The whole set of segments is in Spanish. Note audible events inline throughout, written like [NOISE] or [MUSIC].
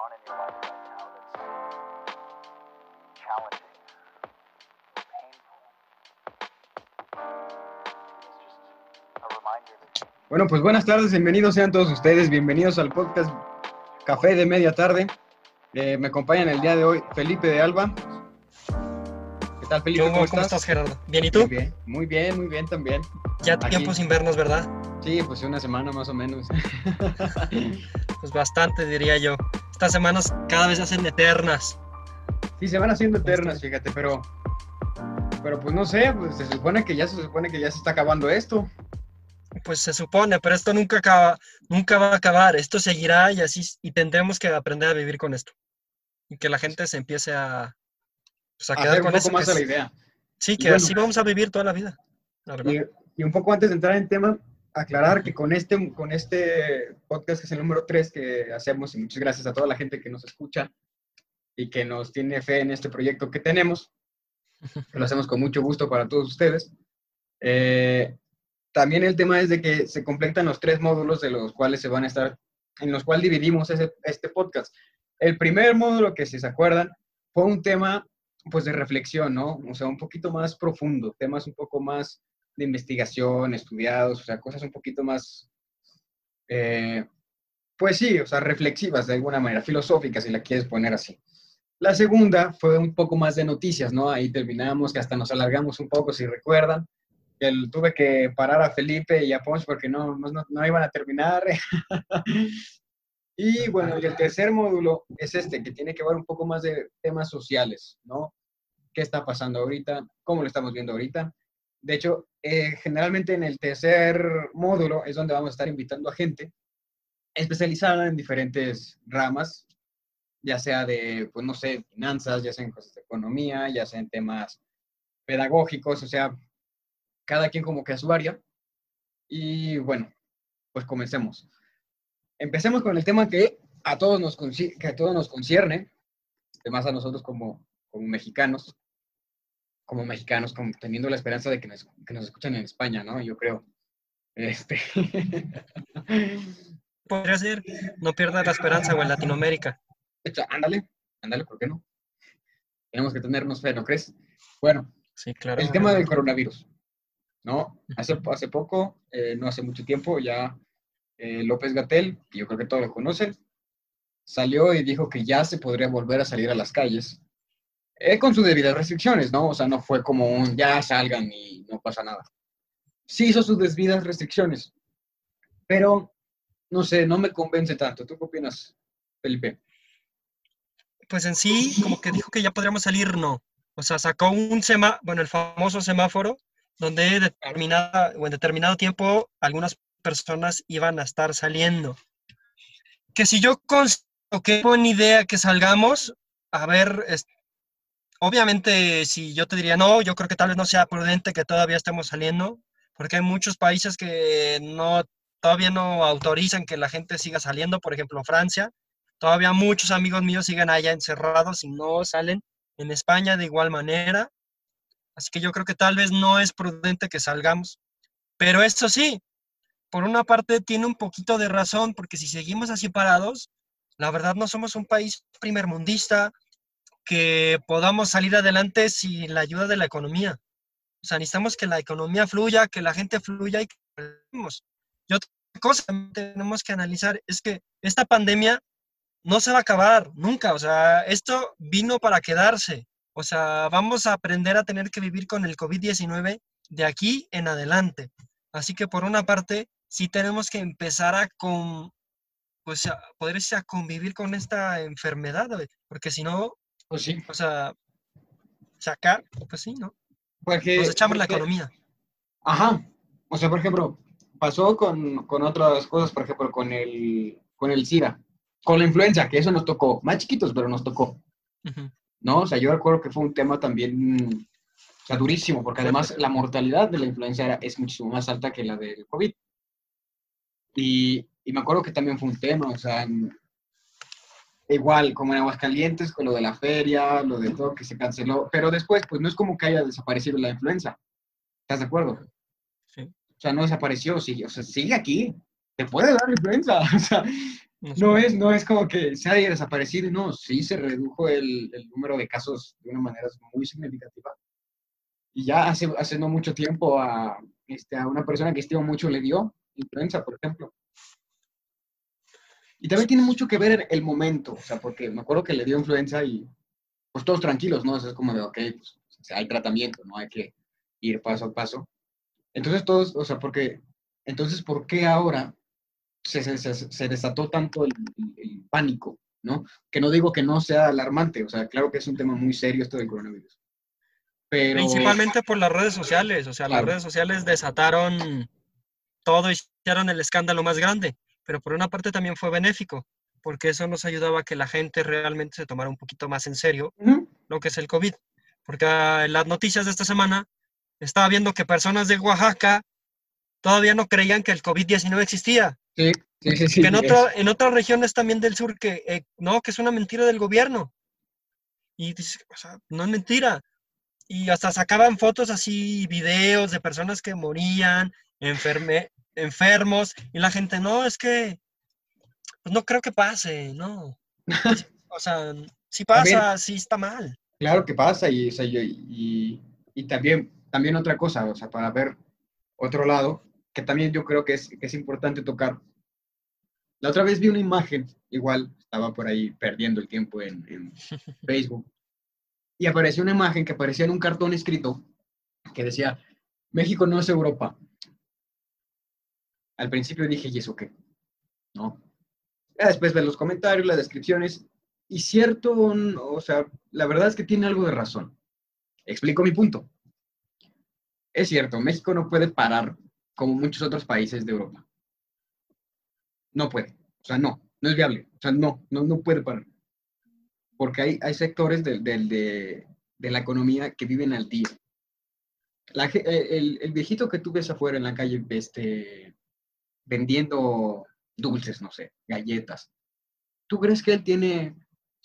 on in your life right now that's challenging, painful, it's just a reminder that Bueno, pues buenas tardes, bienvenidos sean todos ustedes, bienvenidos al podcast Café de Media Tarde. Eh, me acompañan el día de hoy Felipe de Alba. ¿Qué tal, Felipe? ¿Cómo, ¿Cómo, ¿Cómo estás? estás, Gerardo? ¿Bien y tú? Muy bien, muy bien, muy bien también. Ya Aquí. tiempo sin vernos, ¿verdad? Sí, pues una semana más o menos. [LAUGHS] Pues bastante, diría yo. Estas semanas cada vez se hacen eternas. sí, se van haciendo eternas, fíjate, pero, pero pues no sé, pues se supone que ya se supone que ya se está acabando esto. Pues se supone, pero esto nunca acaba, nunca va a acabar. Esto seguirá y así y tendremos que aprender a vivir con esto. Y que la gente se empiece a, pues, a quedar Hacer un con poco eso. más que a la idea. sí, que bueno. así vamos a vivir toda la vida. La. Y, y un poco antes de entrar en tema, aclarar que con este, con este podcast, que es el número 3 que hacemos, y muchas gracias a toda la gente que nos escucha y que nos tiene fe en este proyecto que tenemos, que [LAUGHS] lo hacemos con mucho gusto para todos ustedes. Eh, también el tema es de que se completan los tres módulos de los cuales se van a estar, en los cuales dividimos ese- este podcast. El primer módulo, que si se acuerdan, fue un tema pues de reflexión, ¿no? O sea, un poquito más profundo, temas un poco más de investigación, estudiados, o sea, cosas un poquito más, eh, pues sí, o sea, reflexivas de alguna manera, filosóficas, si la quieres poner así. La segunda fue un poco más de noticias, ¿no? Ahí terminamos, que hasta nos alargamos un poco, si recuerdan. el- tuve que parar a Felipe y a Ponch porque no, no, no iban a terminar. [LAUGHS] y bueno, y el tercer módulo es este, que tiene que ver un poco más de temas sociales, ¿no? ¿Qué está pasando ahorita? ¿Cómo lo estamos viendo ahorita? De hecho, eh, generalmente en el tercer módulo es donde vamos a estar invitando a gente especializada en diferentes ramas, ya sea de, pues no sé, finanzas, ya sea en cosas de economía, ya sea en temas pedagógicos, o sea, cada quien como que a su área. Y bueno, pues comencemos. Empecemos con el tema que a todos nos, que a todos nos concierne, además a nosotros como, como mexicanos, como mexicanos, como teniendo la esperanza de que nos, que nos escuchen en España, ¿no? Yo creo. Este. [LAUGHS] Podría ser, no pierdas la esperanza o en Latinoamérica. Echa, ándale, ándale, ¿por qué no? Tenemos que tenernos fe, ¿no crees? Bueno, Sí, claro. el tema del coronavirus, ¿no? Hace, hace poco, eh, no hace mucho tiempo, ya eh, López Gatel, que yo creo que todos lo conocen, salió y dijo que ya se podría volver a salir a las calles, con sus debidas restricciones, ¿no? O sea, no fue como un ya salgan y no pasa nada. Sí hizo sus debidas restricciones, pero no sé, no me convence tanto. ¿Tú qué opinas, Felipe? Pues en sí, como que dijo que ya podríamos salir, no. O sea, sacó un semáforo, bueno, el famoso semáforo, donde determinada, o en determinado tiempo algunas personas iban a estar saliendo. Que si yo considero que buena idea que salgamos, a ver, es- obviamente si yo te diría no, yo creo que tal vez no sea prudente que todavía estemos saliendo, porque hay muchos países que no, todavía no autorizan que la gente siga saliendo, por ejemplo, Francia. Todavía muchos amigos míos siguen allá encerrados y no salen. En España de igual manera. Así que yo creo que tal vez no es prudente que salgamos. Pero esto sí, por una parte tiene un poquito de razón, porque si seguimos así parados, la verdad no somos un país primermundista que podamos salir adelante sin la ayuda de la economía. O sea, necesitamos que la economía fluya, que la gente fluya y que. Y otra cosa que tenemos que analizar es que esta pandemia no se va a acabar nunca. O sea, esto vino para quedarse. O sea, vamos a aprender a tener que vivir con el COVID-19 de aquí en adelante. Así que por una parte, sí tenemos que empezar a con, pues a poder a convivir con esta enfermedad, porque si no, Pues sí. o sea, sacar, pues sí, ¿no? Porque, Nos echamos la economía. Ajá. O sea, por ejemplo, pasó con, con otras cosas, por ejemplo, con el, con el SIDA, con la influenza, que eso nos tocó, más chiquitos, pero nos tocó. ¿no? O sea, yo recuerdo que fue un tema también, o sea, durísimo, porque además la mortalidad de la influenza era, es muchísimo más alta que la del COVID. Y, y me acuerdo que también fue un tema, o sea, en- igual, como en Aguascalientes, con lo de la feria, lo de todo que se canceló, pero después, pues no es como que haya desaparecido la influenza. ¿Estás de acuerdo? Sí. O sea, no desapareció, sigue, o sea, sigue aquí. Te puede dar influenza. [LAUGHS] O sea, No es, no es como que se haya desaparecido, no, sí se redujo el, el número de casos de una manera muy significativa. Y ya hace, hace no mucho tiempo a, este, a una persona que estimo mucho le dio influenza, por ejemplo. Y también tiene mucho que ver el momento, o sea, porque me acuerdo que le dio influenza y pues todos tranquilos, ¿no? O sea, es como de, ok, pues o sea, hay tratamiento, no hay que ir paso a paso. Entonces todos, o sea, porque, entonces, ¿por qué ahora se, se, se, desató tanto el, el- el pánico, ¿no? Que no digo que no sea alarmante, o sea, claro que es un tema muy serio esto del coronavirus. Pero, Principalmente por las redes sociales, o sea, las Claro. redes sociales desataron todo y hicieron el escándalo más grande, pero por una parte también fue benéfico, porque eso nos ayudaba a que la gente realmente se tomara un poquito más en serio lo que es el COVID, porque ah, en las noticias de esta semana estaba viendo que personas de Oaxaca todavía no creían que el COVID-19 existía, sí, sí, sí, sí, que en, en otras regiones también del sur que eh, no, que es una mentira del gobierno. Y dices, o sea, no es mentira. Y hasta sacaban fotos así, videos de personas que morían, enferme, enfermos, y la gente, no, es que, pues no creo que pase, no. O sea, si [LAUGHS] También- pasa, sí está mal. Claro que pasa y, o sea, y, y- y también, también otra cosa, o sea, para ver otro lado, que también yo creo que es, que es importante tocar. La otra vez vi una imagen, igual estaba por ahí perdiendo el tiempo en, en [LAUGHS] Facebook, y apareció una imagen que aparecía en un cartón escrito que decía, México no es Europa. Al principio dije, ¿y eso qué? ¿No? Después de los comentarios, las descripciones, y cierto, o sea, la verdad es que tiene algo de razón. Explico mi punto. Es cierto, México no puede parar como muchos otros países de Europa. No puede. O sea, no, no es viable. O sea, no, no, no puede parar. Porque hay, hay sectores del- de, de la economía que viven al día. El, el viejito que tú ves afuera en la calle este, vendiendo dulces, no sé, galletas. ¿Tú crees que él tiene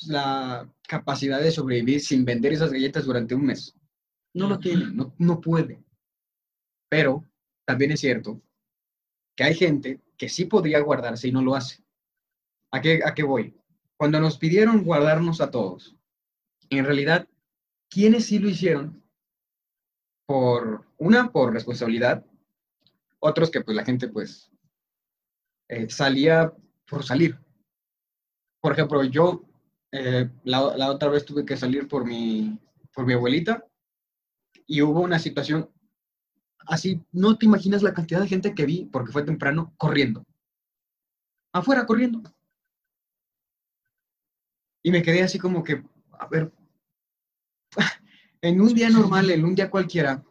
la capacidad de sobrevivir sin vender esas galletas durante un mes? No lo tiene, no, no puede. Pero también es cierto que hay gente que sí podría guardarse y no lo hace. ¿A qué, a qué voy? Cuando nos pidieron guardarnos a todos, en realidad, ¿quiénes sí lo hicieron? Por una, por responsabilidad, otros que pues la gente pues eh, salía por salir. Por ejemplo, yo eh, la, la otra vez tuve que salir por mi, por mi abuelita y hubo una situación así, no te imaginas la cantidad de gente que vi, porque fue temprano, corriendo. Afuera, corriendo. Y me quedé así como que, a ver, [LAUGHS] en un día normal, en un día cualquiera,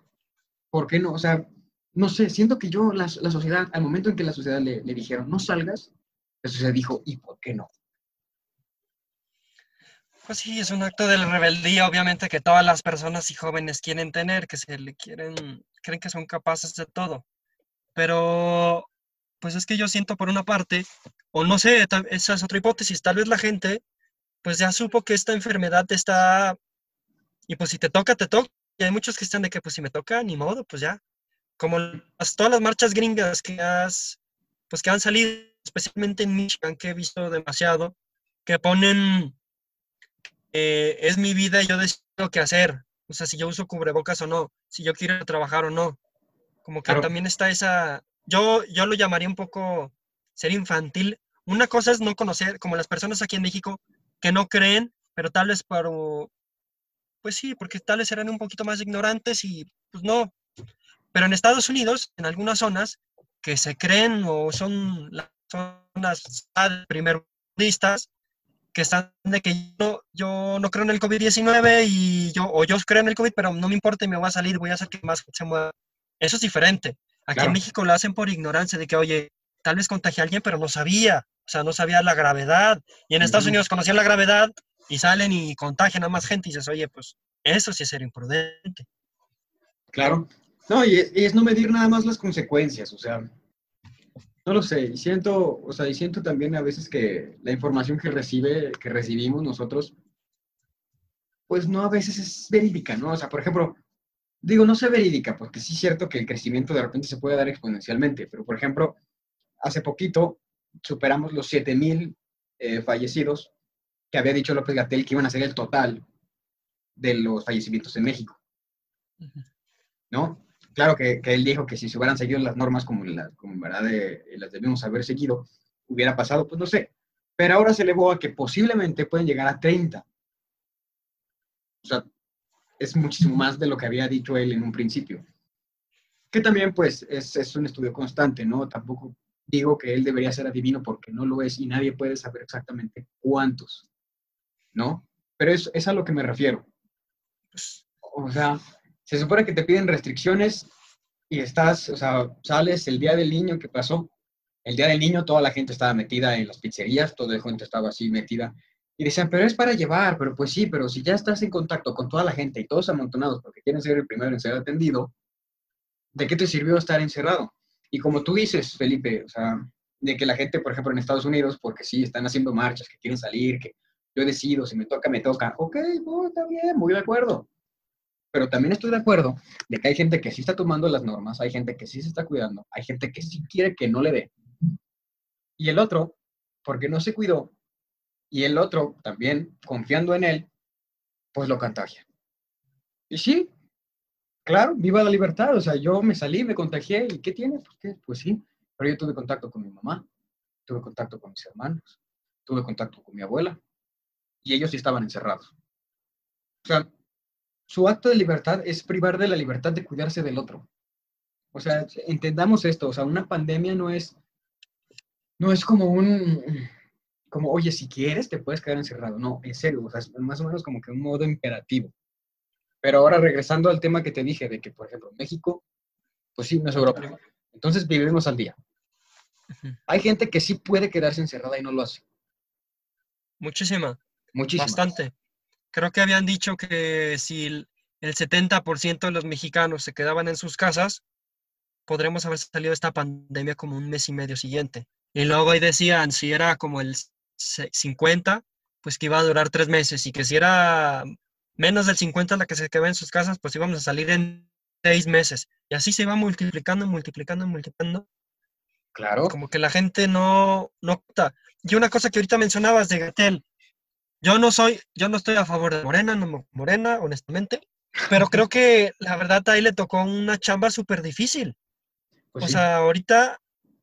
¿por qué no? O sea, no sé, siento que yo, la, la sociedad, al momento en que la sociedad le, le dijeron, no salgas, la sociedad dijo, ¿y por qué no? Pues sí, es un acto de rebeldía, obviamente, que todas las personas y jóvenes quieren tener, que se le quieren, creen que son capaces de todo. Pero, pues es que yo siento por una parte, o no sé, esa es otra hipótesis, tal vez la gente, pues ya supo que esta enfermedad está, y pues si te toca, te toca. Y hay muchos que están de que, pues si me toca, ni modo, pues ya. Como las- todas las marchas gringas que has, pues que han salido, especialmente en Michigan, que he visto demasiado, que ponen eh, es mi vida y yo decido qué hacer. O sea, si yo uso cubrebocas o no, si yo quiero trabajar o no. Como que Claro. también está esa, yo, yo lo llamaría un poco ser infantil. Una cosa es no conocer, como las personas aquí en México que no creen, pero tal vez para, pues sí, porque tal vez eran un poquito más ignorantes y pues no. Pero en Estados Unidos, en algunas zonas que se creen o son las zonas primermundistas, que están de que yo, yo no creo en el COVID-19 y yo, o yo creo en el COVID, pero no me importa y me voy a salir, voy a hacer que más se mueva. Eso es diferente. Aquí Claro. en México lo hacen por ignorancia de que, oye, tal vez contagié a alguien, pero no sabía, o sea, no sabía la gravedad. Y en Estados. Unidos conocían la gravedad y salen y contagian a más gente y dices, oye, pues eso sí es ser imprudente. Claro. No, y es, no medir nada más las consecuencias, o sea, no lo sé, y siento, o sea, y siento también a veces que la información que recibe, que recibimos nosotros, pues no a veces es verídica, ¿no? O sea, por ejemplo, digo, no sé verídica, porque sí es cierto que el crecimiento de repente se puede dar exponencialmente, pero por ejemplo, hace poquito superamos los 7000 eh, fallecidos que había dicho López Gatel que iban a ser el total de los fallecimientos en México. ¿no? Claro que, que él dijo que si se hubieran seguido las normas como, la- como verdad eh, las debimos haber seguido, hubiera pasado, pues no sé. Pero ahora se elevó a que posiblemente pueden llegar a 30. O sea, es muchísimo más de lo que había dicho él en un principio. Que también, pues, es, es un estudio constante, ¿no? Tampoco digo que él debería ser adivino porque no lo es y nadie puede saber exactamente cuántos, ¿no? Pero es, es a lo que me refiero. Pues, O sea, se supone que te piden restricciones y estás, o sea, sales el día del niño que pasó. El día del niño toda la gente estaba metida en las pizzerías, toda la gente estaba así metida. Y decían, pero es para llevar, pero pues sí, pero si ya estás en contacto con toda la gente y todos amontonados porque quieren ser el primero en ser atendido, ¿de qué te sirvió estar encerrado? Y como tú dices, Felipe, o sea, de que la gente, por ejemplo, en Estados Unidos, porque sí, están haciendo marchas, que quieren salir, que yo decido, si me toca, me toca. Ok, pues, está bien, muy de acuerdo. Pero también estoy de acuerdo de que hay gente que sí está tomando las normas, hay gente que sí se está cuidando, hay gente que sí quiere que no le dé. Y el otro, porque no se cuidó, y el otro también, confiando en él, pues lo contagia. Y sí, claro, viva la libertad. O sea, yo me salí, me contagié, ¿y qué tiene? Pues, ¿qué? pues sí, pero yo tuve contacto con mi mamá, tuve contacto con mis hermanos, tuve contacto con mi abuela, y ellos sí estaban encerrados. O sea, su acto de libertad es privar de la libertad de cuidarse del otro. O sea, entendamos esto, o sea, una pandemia no es, no es como un, como, oye, si quieres te puedes quedar encerrado. No, en serio, o sea, es más o menos como que un modo imperativo. Pero ahora regresando al tema que te dije, de que, por ejemplo, México, pues sí, no es Europa. Entonces vivimos al día. Hay gente que sí puede quedarse encerrada y no lo hace. Muchísima, Muchísimo. bastante. Creo que habían dicho que si el el 70% de los mexicanos se quedaban en sus casas, podremos haber salido de esta pandemia como un mes y medio siguiente. Y luego ahí decían, si era como el se- 50, pues que iba a durar tres meses, y que si era menos del 50 la que se quedaba en sus casas, pues íbamos a salir en seis meses. Y así se iba multiplicando, multiplicando, multiplicando. Claro. como que la gente no, no. Y una cosa que ahorita mencionabas de Gatel, yo no soy, yo no estoy a favor de Morena, no Morena, honestamente, pero creo que la verdad ahí le tocó una chamba súper difícil. Pues o sí. sea, ahorita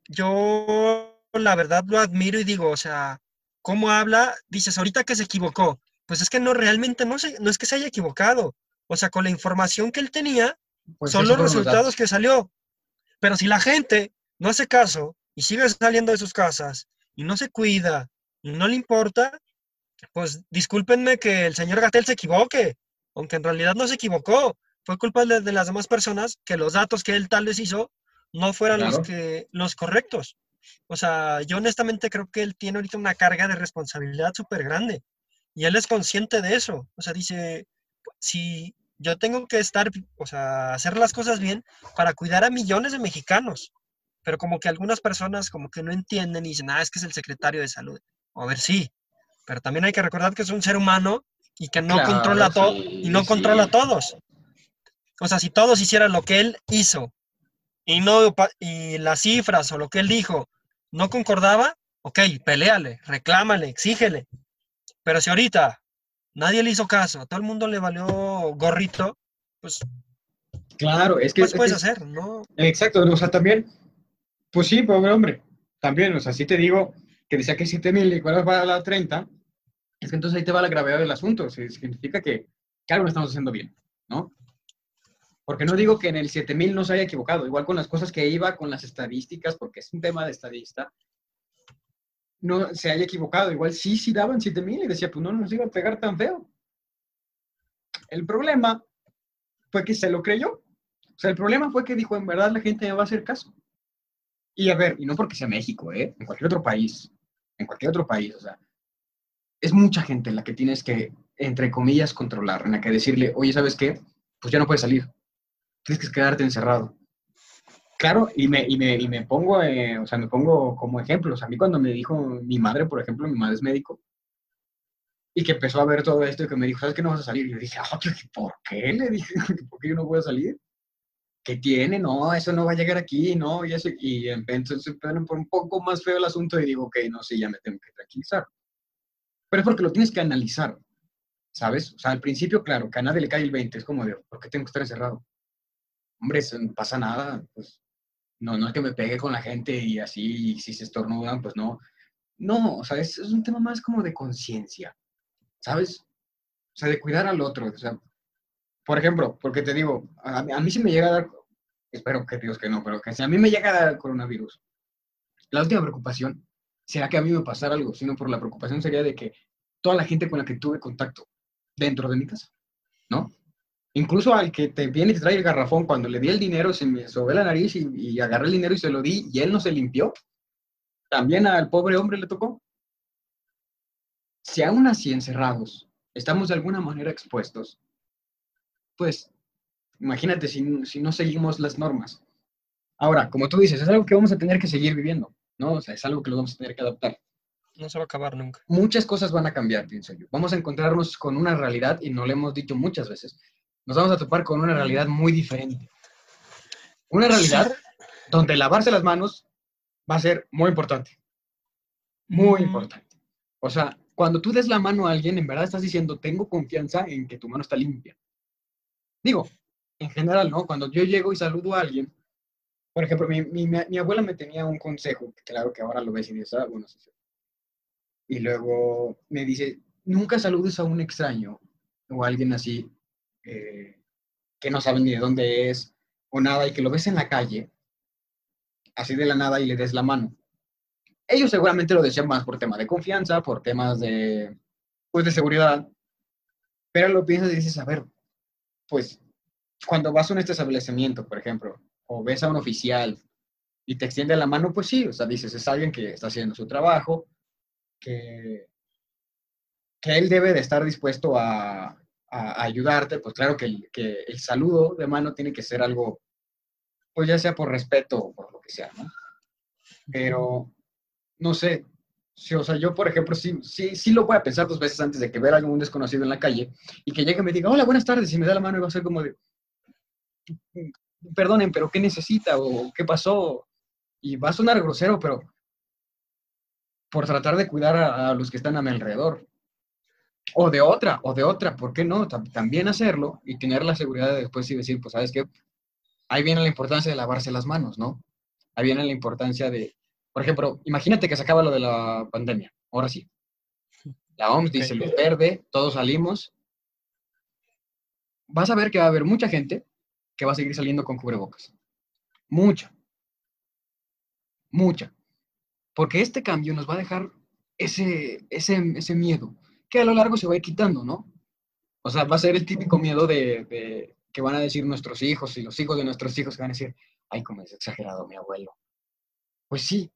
yo la verdad lo admiro y digo, o sea, ¿cómo habla? Dices, ahorita que se equivocó. Pues es que no, realmente no, se, no es que se haya equivocado. O sea, con la información que él tenía, Pues son los resultados que salió. Pero si la gente no hace caso y sigue saliendo de sus casas y no se cuida y no le importa, pues discúlpenme que el señor Gatel se equivoque, aunque en realidad no se equivocó. Fue culpa de, de las demás personas que los datos que él tal vez hizo no fueran Claro. los, que, los correctos. O sea, yo honestamente creo que él tiene ahorita una carga de responsabilidad súper grande y él es consciente de eso. O sea, dice, si yo tengo que estar, o sea, hacer las cosas bien para cuidar a millones de mexicanos, pero como que algunas personas como que no entienden y dicen, ah, es que es el secretario de salud. A ver, sí, pero también hay que recordar que es un ser humano y que no Claro, controla todo sí, y no sí. controla a todos. O sea, si todos hicieran lo que él hizo y no y las cifras o lo que él dijo no concordaba, ok, peléale, reclámale, exígele. Pero si ahorita nadie le hizo caso, a todo el mundo le valió gorrito, pues Claro, es que... ¿qué más es puedes que- hacer? No, Exacto, o sea, también, pues sí, pobre hombre, también, o sea, sí te digo que decía que 7 mil y cuál va a la 30, es que entonces ahí te va la gravedad del asunto, significa que, algo no estamos haciendo bien, ¿no? Porque no digo que en el 7 mil no se haya equivocado, igual con las cosas que iba, con las estadísticas, porque es un tema de estadista, no se haya equivocado, igual sí, sí daban 7 mil y decía, pues no nos iba a pegar tan feo. El problema fue que se lo creyó. O sea, el problema fue que dijo, en verdad la gente me va a hacer caso. Y a ver, y no porque sea México, ¿eh? En cualquier otro país, en cualquier otro país, o sea, es mucha gente la que tienes que, entre comillas, controlar, en la que decirle, oye, ¿sabes qué? Pues ya no puedes salir. Tienes que quedarte encerrado. Claro, y me, y me, y me pongo, eh, o sea, me pongo como ejemplo. O sea, a mí cuando me dijo mi madre, por ejemplo, mi madre es médico, y que empezó a ver todo esto y que me dijo, ¿sabes qué no vas a salir? Y yo dije, "Ah, ¿por qué? Le dije, [LAUGHS] ¿por qué yo no voy a salir? ¿Qué tiene? No, eso no va a llegar aquí, no, y eso, y entonces pone por un poco más feo el asunto y digo, ok, no, sí, ya me tengo que tranquilizar. Pero es porque lo tienes que analizar, ¿sabes? O sea, al principio, claro, que a nadie le cae el 20, es como de, ¿por qué tengo que estar encerrado? Hombre, eso no pasa nada, pues, no, no es que me pegue con la gente y así, y si se estornudan, pues no. No, o sea, es, es un tema más como de conciencia, ¿sabes? O sea, de cuidar al otro, o sea, por ejemplo, porque te digo, a, mí sí me llega a dar, espero que Dios que no, pero que si a mí me llega a dar coronavirus, la última preocupación será que a mí me pasara algo, sino por la preocupación sería de que toda la gente con la que tuve contacto dentro de mi casa, ¿no? Incluso al que te viene y te trae el garrafón, cuando le di el dinero, se me sobé la nariz y, y agarré el dinero y se lo di y él no se limpió. También al pobre hombre le tocó. Si aún así encerrados estamos de alguna manera expuestos, pues imagínate si, si no seguimos las normas. Ahora, como tú dices, es algo que vamos a tener que seguir viviendo, ¿no? O sea, es algo que lo vamos a tener que adaptar. No se va a acabar nunca. Muchas cosas van a cambiar, pienso yo. Vamos a encontrarnos con una realidad, y no lo hemos dicho muchas veces, nos vamos a topar con una realidad muy diferente. Una realidad donde lavarse las manos va a ser muy importante. Muy Mm. importante. O sea, cuando tú des la mano a alguien, en verdad estás diciendo, tengo confianza en que tu mano está limpia. Digo, en general, ¿no? Cuando yo llego y saludo a alguien, por ejemplo, mi, abuela me tenía un consejo, claro que ahora lo ves y dices, ah, bueno, sí, sí". Y luego me dice, nunca saludes a un extraño o a alguien así, eh, que no sabe ni de dónde es o nada, y que lo ves en la calle, así de la nada, y le des la mano. Ellos seguramente lo decían más por tema de confianza, por temas de, pues, de seguridad, pero lo piensas y dices, a ver, pues, cuando vas a un establecimiento, por ejemplo, o ves a un oficial y te extiende la mano, pues sí, o sea, dices, es alguien que está haciendo su trabajo, que, que él debe de estar dispuesto a, a- ayudarte, pues claro que el, que el saludo de mano tiene que ser algo, pues ya sea por respeto o por lo que sea, ¿no? Pero, no sé, sí, o sea, yo, por ejemplo, sí, sí, sí lo voy a pensar dos veces antes de que ver a algún desconocido en la calle y que llegue y me diga, hola, buenas tardes, y me da la mano y va a ser como de, perdonen, pero ¿qué necesita o qué pasó? Y va a sonar grosero, pero por tratar de cuidar a, a los que están a mi alrededor. O de otra, o de otra, ¿por qué no? Tam- también hacerlo y tener la seguridad de después y decir, pues, ¿sabes qué? Ahí viene la importancia de lavarse las manos, ¿no? Ahí viene la importancia de, por ejemplo, imagínate que se acaba lo de la pandemia, ahora sí. La OMS dice, luz verde, todos salimos. Vas a ver que va a haber mucha gente que va a seguir saliendo con cubrebocas. Mucha. Mucha. Porque este cambio nos va a dejar ese, ese, ese miedo, que a lo largo se va a ir quitando, ¿no? O sea, va a ser el típico miedo de, de que van a decir nuestros hijos y los hijos de nuestros hijos que van a decir, ay, como es exagerado mi abuelo. Pues sí,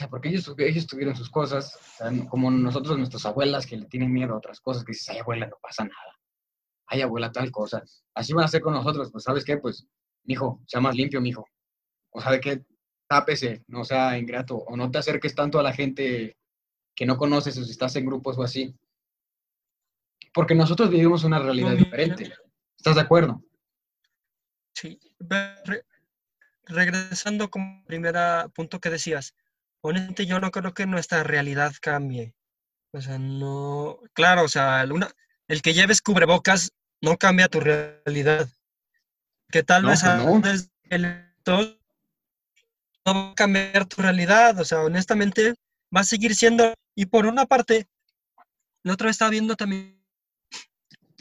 sea, porque ellos, ellos tuvieron sus cosas, o sea, no- como nosotros, nuestras abuelas, que le tienen miedo a otras cosas, que dices, ay, abuela, no pasa nada. Ay, abuela, tal cosa. Así van a ser con nosotros, pues, ¿sabes qué? Pues, mijo, sea más limpio, mijo. O sea, de que tápese, no sea ingrato, o no te acerques tanto a la gente que no conoces, o si estás en grupos o así. Porque nosotros vivimos una realidad diferente. ¿Estás de acuerdo? Sí. Re- regresando como primera punto que decías, honestamente yo no creo que nuestra realidad cambie. O sea, no, claro, o sea, el, una- el que lleves cubrebocas no cambia tu realidad. Que tal No, vez no. antes el tos no va a cambiar tu realidad. O sea, honestamente va a seguir siendo. Y por una parte, la otra vez estaba viendo también,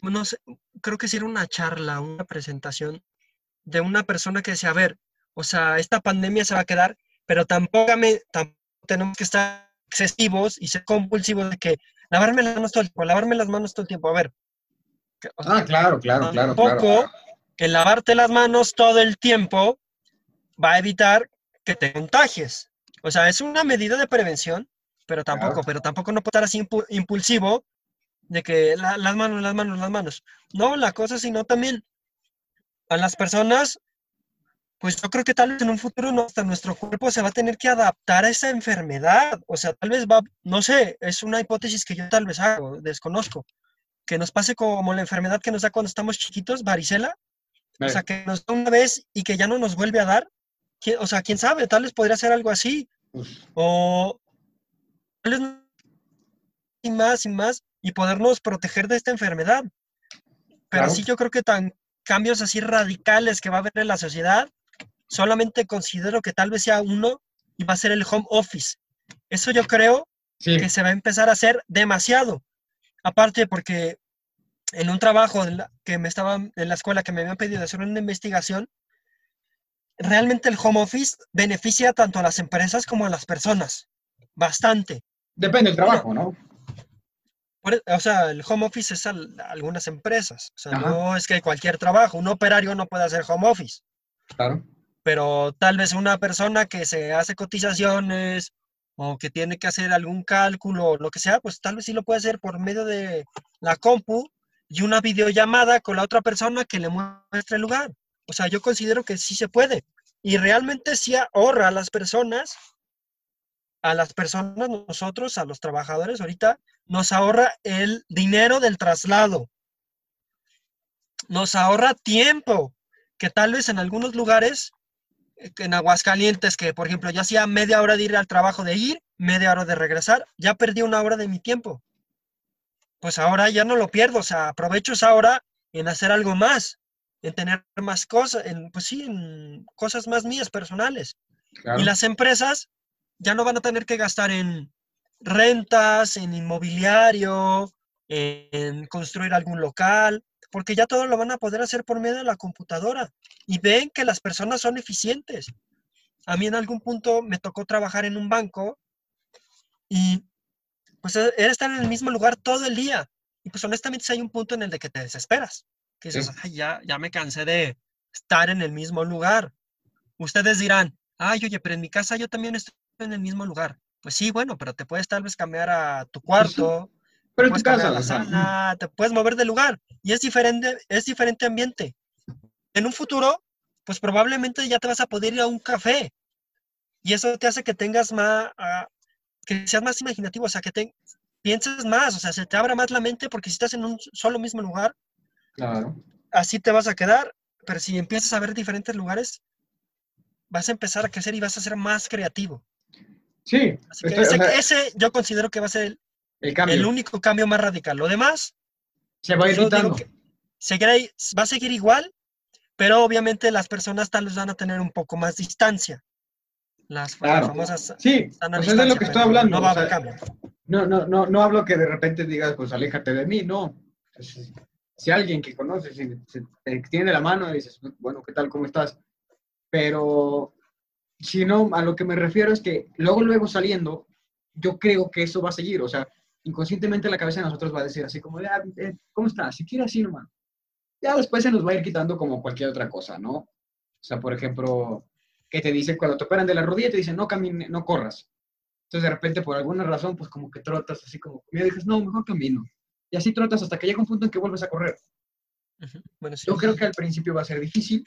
no sé, creo que sí era una charla, una presentación de una persona que decía, a ver, o sea, esta pandemia se va a quedar, pero tampoco, me- tampoco tenemos que estar excesivos y ser compulsivos de que lavarme las manos todo el tiempo, lavarme las manos todo el tiempo. A ver, que- o sea, Ah, claro, claro, claro, claro. tampoco el lavarte las manos todo el tiempo va a evitar que te contagies. O sea, es una medida de prevención, pero tampoco, Claro. pero tampoco no puede estar así impu- impulsivo de que la- las manos, las manos, las manos. No, la cosa, sino también a las personas, pues yo creo que tal vez en un futuro no- hasta nuestro cuerpo se va a tener que adaptar a esa enfermedad. O sea, tal vez va, no sé, es una hipótesis que yo tal vez hago, desconozco, que nos pase como la enfermedad que nos da cuando estamos chiquitos, varicela. O Eh, sea, que nos da una vez y que ya no nos vuelve a dar. ¿Quién- O sea, quién sabe, tal vez podría ser algo así. O tal vez y más y más y podernos proteger de esta enfermedad. Pero Claro. sí yo creo que tan cambios así radicales que va a haber en la sociedad, solamente considero que tal vez sea uno y va a ser el home office. Eso yo creo sí, que se va a empezar a hacer demasiado. Aparte porque en un trabajo que me estaba en la escuela que me habían pedido hacer una investigación, realmente el home office beneficia tanto a las empresas como a las personas. Bastante. depende del trabajo, ¿no? Por e- o sea, el home office es algunas empresas. O sea, Ajá. no es que cualquier trabajo, un operario no puede hacer home office. Claro. Pero tal vez una persona que se hace cotizaciones o que tiene que hacer algún cálculo lo que sea, pues tal vez sí lo puede hacer por medio de la compu y una videollamada con la otra persona que le muestre el lugar. O sea, yo considero que sí se puede y realmente sí ahorra a las personas, a las personas, nosotros, a los trabajadores, ahorita nos ahorra el dinero del traslado, nos ahorra tiempo, que tal vez en algunos lugares en Aguascalientes, que por ejemplo yo hacía media hora de ir al trabajo de ir, media hora de regresar, ya perdí una hora de mi tiempo. Pues ahora ya no lo pierdo, o sea, aprovecho esa hora en hacer algo más, en tener más cosas, en, pues sí, en cosas más mías, personales. claro. Y las empresas ya no van a tener que gastar en rentas, en inmobiliario, en construir algún local, porque ya todo lo van a poder hacer por medio de la computadora. Y ven que las personas son eficientes. A mí en algún punto me tocó trabajar en un banco y pues e- era estar en el mismo lugar todo el día. Y pues honestamente sí hay un punto en el de que te desesperas. Que dices, Sí. "Ay, ya, ya me cansé de estar en el mismo lugar. Ustedes dirán, ay, oye, pero en mi casa yo también estoy en el mismo lugar. Pues sí, bueno, pero te puedes tal vez cambiar a tu Pues cuarto, Pero en tu casa, la o sala, te puedes mover de lugar. Y es diferente, es diferente ambiente. En un futuro, pues probablemente ya te vas a poder ir a un café. Y eso te hace que tengas más, ah, que seas más imaginativo, o sea, que te pienses más, o sea, se te abra más la mente porque si estás en un solo mismo lugar, claro. así te vas a quedar, pero si empiezas a ver diferentes lugares, vas a empezar a crecer y vas a ser más creativo. Sí, estoy- o ese, sea, ese yo considero que va a ser el, el cambio el único cambio más radical. Lo demás, se va digo irritando. que seguirá i- va a seguir igual, pero obviamente las personas tal vez van a tener un poco más distancia. Las Claro. famosas Sí, a pues es de lo que estoy hablando. No va a o sea, cambio. No, no, no, no hablo que de repente digas, pues aléjate de mí, no. Pues, si alguien que conoces si, si te extiende la mano y dices, bueno, ¿qué tal? ¿Cómo estás? Pero si no, a lo que me refiero es que luego, luego saliendo, yo creo que eso va a seguir. O sea, inconscientemente la cabeza de nosotros va a decir así como, de, "Ah, eh, ¿cómo estás? Si quieres así nomás. Ya después se nos va a ir quitando como cualquier otra cosa, ¿no? O sea, por ejemplo, que te dicen, cuando te operan de la rodilla, te dicen, no camine, no corras. Entonces, de repente, por alguna razón, pues como que trotas así como, y dices, no, mejor camino. Y así trotas hasta que llega un punto en que vuelves a correr. Bueno, sí. Yo creo que al principio va a ser difícil.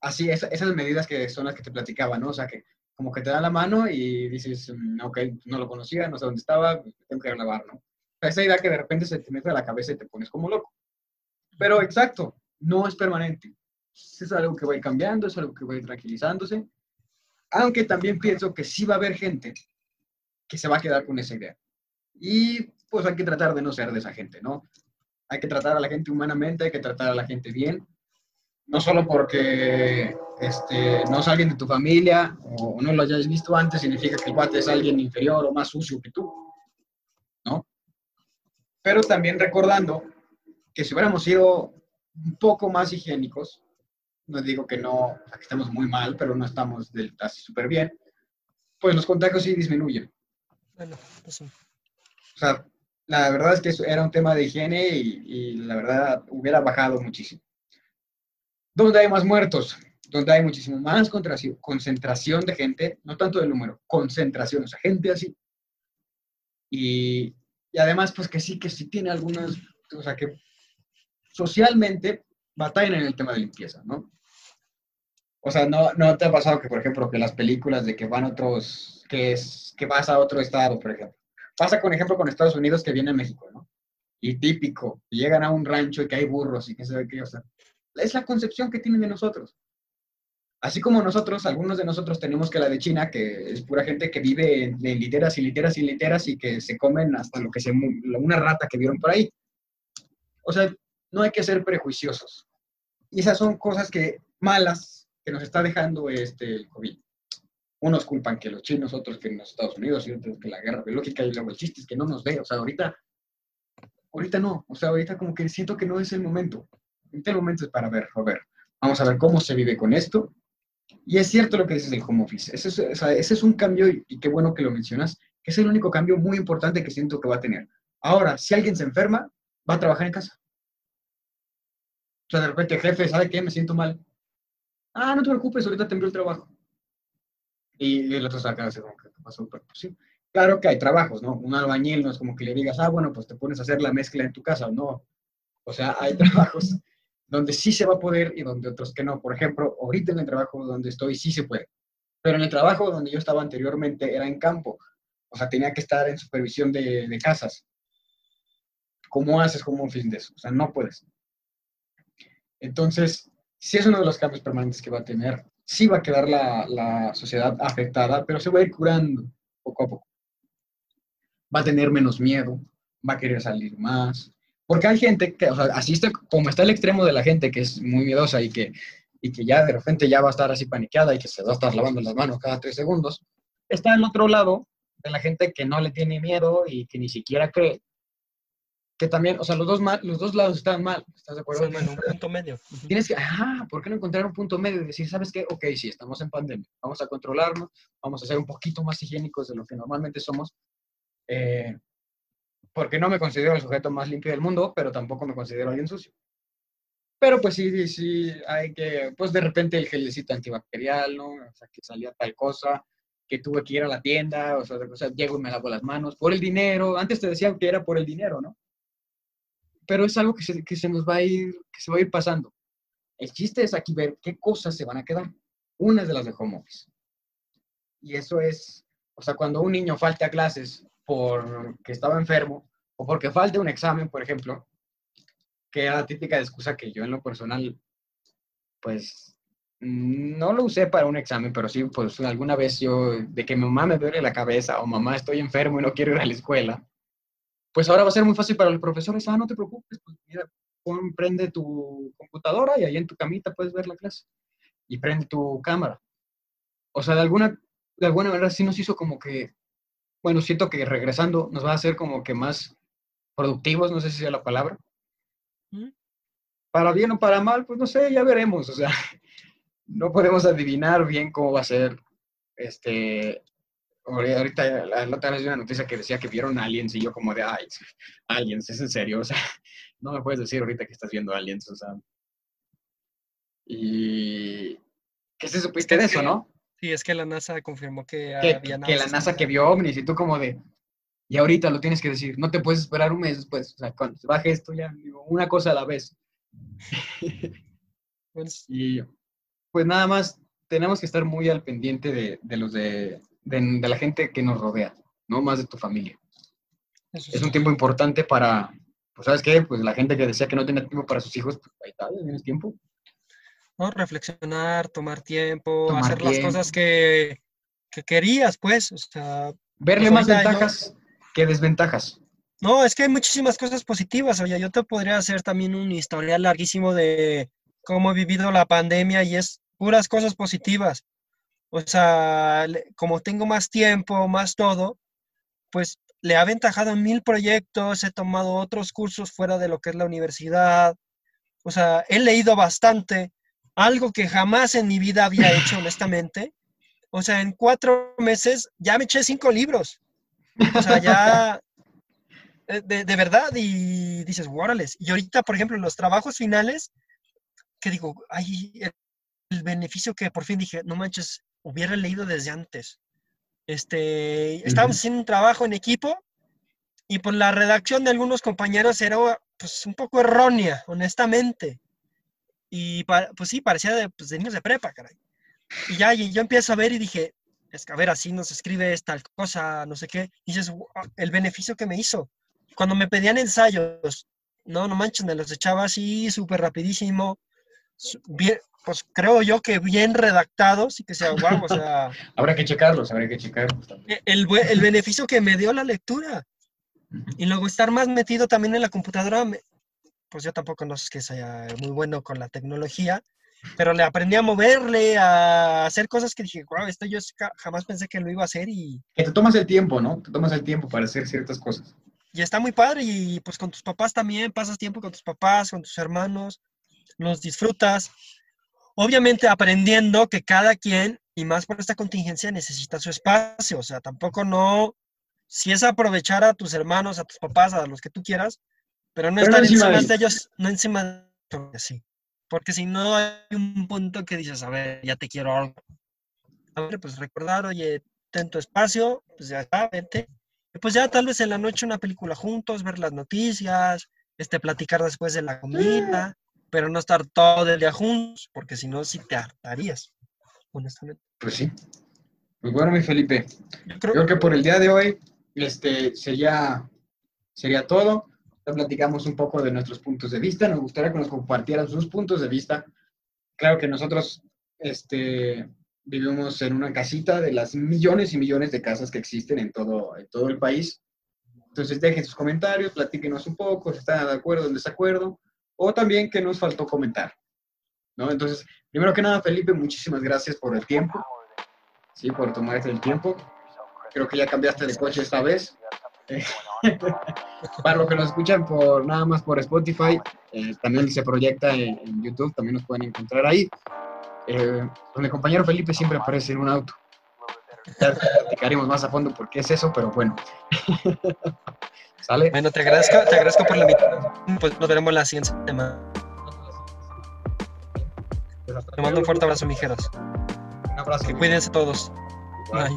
Así, esa- esas medidas que son las que te platicaba, ¿no? O sea, que como que te dan la mano y dices, "Mm, ok, no lo conocía, no sé dónde estaba, pues, tengo que lavar, ¿no? Esa idea que de repente se te mete a la cabeza y te pones como loco. Pero exacto, no es permanente. Es algo que va a ir cambiando, es algo que va a ir tranquilizándose. Aunque también pienso que sí va a haber gente que se va a quedar con esa idea. Y pues hay que tratar de no ser de esa gente, ¿no? Hay que tratar a la gente humanamente, hay que tratar a la gente bien. No solo porque este, no es alguien de tu familia o no lo hayas visto antes, significa que el guate es alguien inferior o más sucio que tú, ¿no? Pero también recordando que si hubiéramos sido un poco más higiénicos, no digo que no, o sea, que estemos muy mal, pero no estamos del, así súper bien, pues los contagios sí disminuyen. Bueno, pues sí. O sea, la verdad es que eso era un tema de higiene y, y la verdad hubiera bajado muchísimo. ¿Dónde hay más muertos? Donde hay muchísimo más concentración- de gente, no tanto del número, concentración, o sea, gente así. Y, y además, pues que sí, que sí tiene algunas, o sea, que socialmente batallan en el tema de limpieza, ¿no? O sea, no, no te ha pasado que, por ejemplo, que las películas de que van otros, que es, que vas a otro estado, por ejemplo. Pasa, con ejemplo, con Estados Unidos que viene a México, ¿no? Y típico, llegan a un rancho y que hay burros y que se ve que, o sea, Es la concepción que tienen de nosotros. Así como nosotros, algunos de nosotros tenemos que la de China, que es pura gente que vive en, literas y literas y literas y que se comen hasta lo que se, una rata que vieron por ahí. O sea, no hay que ser prejuiciosos. Y esas son cosas que malas que nos está dejando este el COVID. Unos culpan que los chinos, otros que en los Estados Unidos, y otros que la guerra biológica, y luego el chiste es que no nos ve. O sea, ahorita, ahorita no. O sea, ahorita como que siento que no es el momento. Ahorita el momento es para ver, a ver, vamos a ver cómo se vive con esto. Y es cierto lo que dices del home office. Ese es, un cambio, y, qué bueno que lo mencionas, es el único cambio muy importante que siento que va a tener. Ahora, si alguien se enferma, va a trabajar en casa. O sea, de repente, jefe, ¿sabe qué? Me siento mal. Ah, no te preocupes, ahorita te envío el trabajo. Y el otro saca así como que ¿qué pasó, pero pues sí. Claro que hay trabajos, ¿no? Un albañil no es como que le digas, ah, bueno, pues te pones a hacer la mezcla en tu casa, no. O sea, hay [LAUGHS] trabajos donde sí se va a poder y donde otros que no. Por ejemplo, ahorita en el trabajo donde estoy sí se puede. Pero en el trabajo donde yo estaba anteriormente era en campo. O sea, tenía que estar en supervisión de, casas. ¿Cómo haces como office de eso? O sea, no puedes. Entonces, sí es uno de los cambios permanentes que va a tener. Sí va a quedar la, la sociedad afectada, pero se va a ir curando poco a poco. Va a tener menos miedo, va a querer salir más. Porque hay gente que, o sea, así está, como está el extremo de la gente que es muy miedosa y que, y que ya de repente ya va a estar así paniqueada y que se va a estar lavando las manos cada tres segundos, está el otro lado de la gente que no le tiene miedo y que ni siquiera cree. Que también, o sea, los dos, mal, los dos lados están mal, ¿estás de acuerdo? Forman un punto medio. Tienes que, ah, ¿por qué no encontrar un punto medio y decir, ¿sabes qué? Ok, sí, estamos en pandemia, vamos a controlarnos, vamos a ser un poquito más higiénicos de lo que normalmente somos, eh, porque no me considero el sujeto más limpio del mundo, pero tampoco me considero alguien sucio. Pero pues sí, sí, hay que, pues de repente el gelecito antibacterial, ¿no? O sea, que salía tal cosa, que tuve que ir a la tienda, o sea, o sea, llego y me lavo las manos, por el dinero, antes te decían que era por el dinero, ¿no? Pero es algo que se, que se nos va a ir, que se va a ir pasando. El chiste es aquí ver qué cosas se van a quedar. Una de las de home. Y eso es, o sea, cuando un niño falte a clases porque estaba enfermo o porque falte un examen, por ejemplo, que era la típica excusa que yo en lo personal, pues, no lo usé para un examen, pero sí, pues alguna vez yo, de que mi mamá me duele la cabeza o mamá estoy enfermo y no quiero ir a la escuela, pues ahora va a ser muy fácil para los profesores, ah, no te preocupes, pues mira, prende tu computadora y ahí en tu camita puedes ver la clase y prende tu cámara. O sea, de alguna, de alguna manera sí nos hizo como que, bueno, siento que regresando nos va a hacer como que más productivos, no sé si sea la palabra. ¿Mm? Para bien o para mal, pues no sé, ya veremos. O sea, [LAUGHS] no podemos adivinar bien cómo va a ser. Este, ahori- ahorita, la, otra vez vi una noticia que decía que vieron aliens y yo como de, ay, aliens, es en serio. [LAUGHS] O sea, no me puedes decir ahorita que estás viendo aliens, o sea. Y, ¿qué se supiste de eso, no? Sí, es que la NASA confirmó que que, había que la NASA que vio ovnis y tú como de, y ahorita lo tienes que decir, no te puedes esperar un mes después, o sea, cuando se baje esto ya, digo, una cosa a la vez. [LAUGHS] Pues, Y pues nada más, tenemos que estar muy al pendiente de, de los de, de, de la gente que nos rodea, no más de tu familia. eso Es sí. un tiempo importante para, pues sabes qué, pues la gente que decía que no tenía tiempo para sus hijos, pues ahí está, tienes tiempo. ¿No? Reflexionar, tomar tiempo, Tomar hacer las cosas que, que querías, pues. O sea, Verle Pues más yo- ventajas que desventajas. no, es que hay muchísimas cosas positivas. Oye, yo te podría hacer también un historial larguísimo de cómo he vivido la pandemia y es puras cosas positivas. O sea, como tengo más tiempo, más todo, pues le ha aventajado en mil proyectos, he tomado otros cursos fuera de lo que es la universidad. O sea, he leído bastante, algo que jamás en mi vida había hecho, honestamente. O sea, en cuatro meses ya me eché cinco libros. O sea, ya de, de verdad y dices, órales. Y ahorita, por ejemplo, los trabajos finales, que digo, ay, el, beneficio que por fin dije, no manches, hubiera leído desde antes. Este, estábamos Ujú. haciendo un trabajo en equipo y por la redacción de algunos compañeros era pues un poco errónea, honestamente. Y pues sí, parecía de, pues, de niños de prepa, caray. Y ya y yo empiezo a ver y dije, es que a ver, así nos escribe tal cosa, no sé qué. Y dices, "Guau, el beneficio que me hizo. Cuando me pedían ensayos, no, no manches, me los echaba así súper rapidísimo. bien, pues creo yo que bien redactados y que sea guau, o sea, [LAUGHS] Habrá que checarlos, habrá que checarlos también. e- el, el beneficio que me dio la lectura. Y luego estar más metido también en la computadora, me- pues yo tampoco no es que sea muy bueno con la tecnología, pero le aprendí a moverle, a hacer cosas que dije, wow, esto yo jamás pensé que lo iba a hacer y, Que te tomas el tiempo, ¿no? Te tomas el tiempo para hacer ciertas cosas. y está muy padre y pues con tus papás también, pasas tiempo con tus papás, con tus hermanos, los disfrutas. Obviamente aprendiendo que cada quien, y más por esta contingencia, necesita su espacio, o sea, tampoco no, si es aprovechar a tus hermanos, a tus papás, a los que tú quieras, pero no Pero no estar encima de encima de ellos. ellos, no encima de porque sí. Porque si no hay un punto que dices, a ver, ya te quiero algo. A ver, pues recordar, oye, ten tu espacio, pues ya está, vete. Y pues ya tal vez en la noche una película juntos, ver las noticias, este, platicar después de la comida, pero no estar todo el día juntos, porque si no, sí te hartarías, honestamente. Pues sí. Pues bueno, mi Felipe, Yo yo creo, creo que por el día de hoy este, sería, sería todo. Ya platicamos un poco de nuestros puntos de vista. Nos gustaría que nos compartieran sus puntos de vista. Claro que nosotros este, vivimos en una casita de las millones y millones de casas que existen en todo, en todo el país. Entonces dejen sus comentarios, platíquenos un poco si están de acuerdo o en desacuerdo, o también que nos faltó comentar. ¿no? Entonces, primero que nada, Felipe, muchísimas gracias por el tiempo, sí, por tomarte el tiempo. Creo que ya cambiaste de coche esta vez. [LAUGHS] Para los que nos escuchan por nada más por Spotify, eh, también se proyecta en, en YouTube, también nos pueden encontrar ahí. Eh, donde el compañero Felipe siempre aparece en un auto. Ya [LAUGHS] platicaremos más a fondo por qué es eso, pero bueno. [LAUGHS] ¿Sale? bueno, te agradezco, te agradezco por la invitación, pues nos veremos la siguiente semana. Te mando un fuerte abrazo, mijeros. Un abrazo. Que cuídense todos. Bye.